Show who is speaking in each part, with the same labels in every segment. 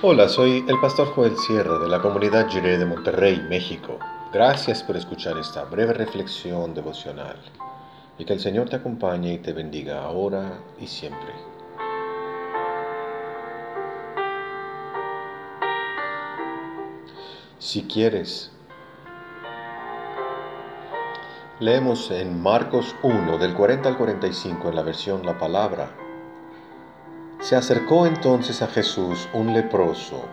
Speaker 1: Hola, soy el pastor Joel Sierra de la comunidad Jiré de Monterrey, México. Gracias por escuchar esta breve reflexión devocional y que el Señor te acompañe y te bendiga ahora y siempre. Si quieres, leemos en Marcos 1 del 40 al 45 en la versión La Palabra se acercó entonces a Jesús un leproso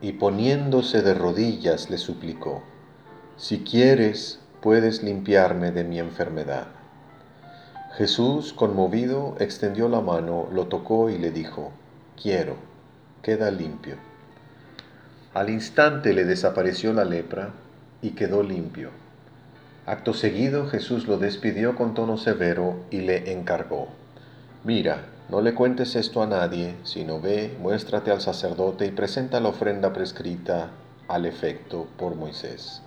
Speaker 1: y poniéndose de rodillas le suplicó, Si quieres, puedes limpiarme de mi enfermedad. Jesús, conmovido, extendió la mano, lo tocó y le dijo, Quiero, queda limpio. Al instante le desapareció la lepra y quedó limpio. Acto seguido Jesús lo despidió con tono severo y le encargó, Mira, no le cuentes esto a nadie, sino ve, muéstrate al sacerdote y presenta la ofrenda prescrita al efecto por Moisés.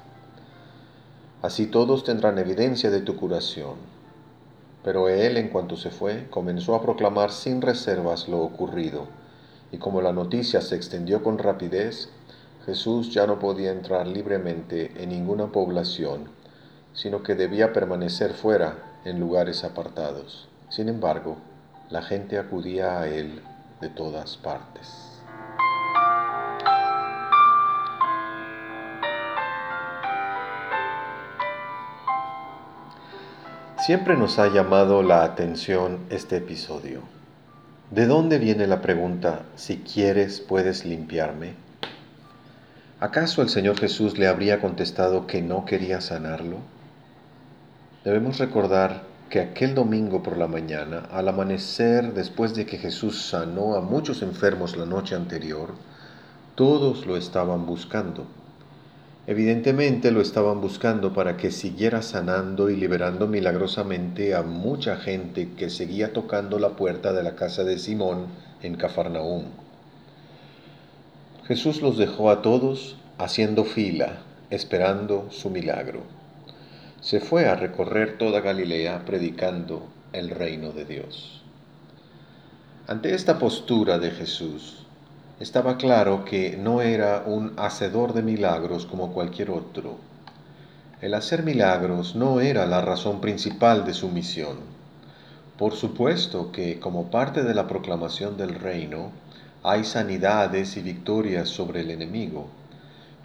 Speaker 1: Así todos tendrán evidencia de tu curación. Pero él, en cuanto se fue, comenzó a proclamar sin reservas lo ocurrido, y como la noticia se extendió con rapidez, Jesús ya no podía entrar libremente en ninguna población, sino que debía permanecer fuera en lugares apartados. Sin embargo, la gente acudía a él de todas partes. Siempre nos ha llamado la atención este episodio. ¿De dónde viene la pregunta, si quieres puedes limpiarme? ¿Acaso el Señor Jesús le habría contestado que no quería sanarlo? Debemos recordar que aquel domingo por la mañana, al amanecer, después de que Jesús sanó a muchos enfermos la noche anterior, todos lo estaban buscando. Evidentemente lo estaban buscando para que siguiera sanando y liberando milagrosamente a mucha gente que seguía tocando la puerta de la casa de Simón en Cafarnaúm. Jesús los dejó a todos haciendo fila, esperando su milagro se fue a recorrer toda Galilea predicando el reino de Dios. Ante esta postura de Jesús, estaba claro que no era un hacedor de milagros como cualquier otro. El hacer milagros no era la razón principal de su misión. Por supuesto que como parte de la proclamación del reino, hay sanidades y victorias sobre el enemigo,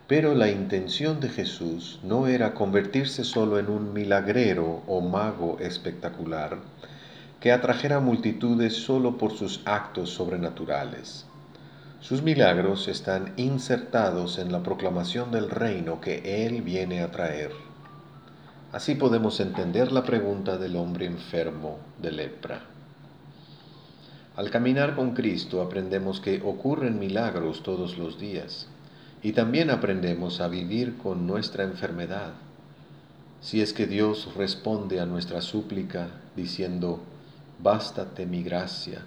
Speaker 1: pero la intención de Jesús no era convertirse solo en un milagrero o mago espectacular que atrajera multitudes solo por sus actos sobrenaturales. Sus milagros están insertados en la proclamación del reino que Él viene a traer. Así podemos entender la pregunta del hombre enfermo de lepra. Al caminar con Cristo aprendemos que ocurren milagros todos los días y también aprendemos a vivir con nuestra enfermedad. Si es que Dios responde a nuestra súplica diciendo, bástate mi gracia,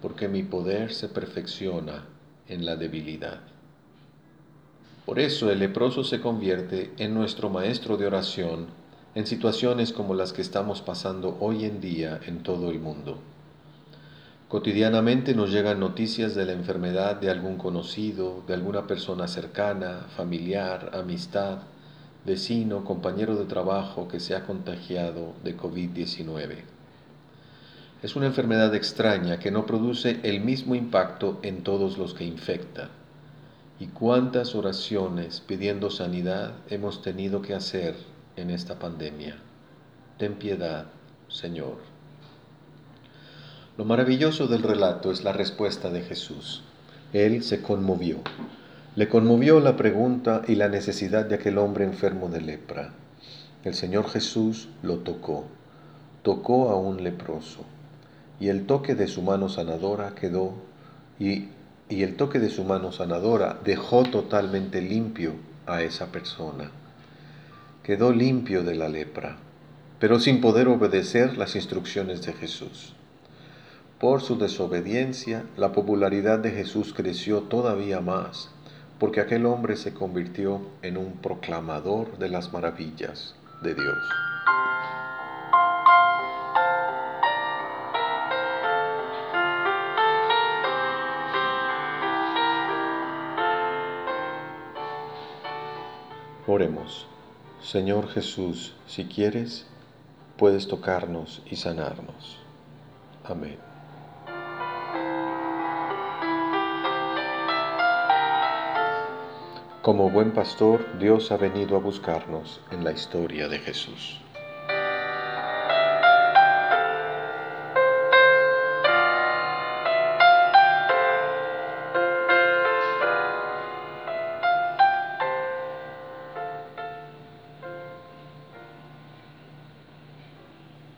Speaker 1: porque mi poder se perfecciona en la debilidad. Por eso el leproso se convierte en nuestro maestro de oración en situaciones como las que estamos pasando hoy en día en todo el mundo. Cotidianamente nos llegan noticias de la enfermedad de algún conocido, de alguna persona cercana, familiar, amistad, vecino, compañero de trabajo que se ha contagiado de COVID-19. Es una enfermedad extraña que no produce el mismo impacto en todos los que infecta. ¿Y cuántas oraciones pidiendo sanidad hemos tenido que hacer en esta pandemia? Ten piedad, Señor. Lo maravilloso del relato es la respuesta de Jesús. Él se conmovió. Le conmovió la pregunta y la necesidad de aquel hombre enfermo de lepra. El Señor Jesús lo tocó, tocó a un leproso, y el toque de su mano sanadora quedó, y, y el toque de su mano sanadora dejó totalmente limpio a esa persona. Quedó limpio de la lepra, pero sin poder obedecer las instrucciones de Jesús. Por su desobediencia, la popularidad de Jesús creció todavía más, porque aquel hombre se convirtió en un proclamador de las maravillas de Dios. Oremos. Señor Jesús, si quieres, puedes tocarnos y sanarnos. Amén. Como buen pastor, Dios ha venido a buscarnos en la historia de Jesús.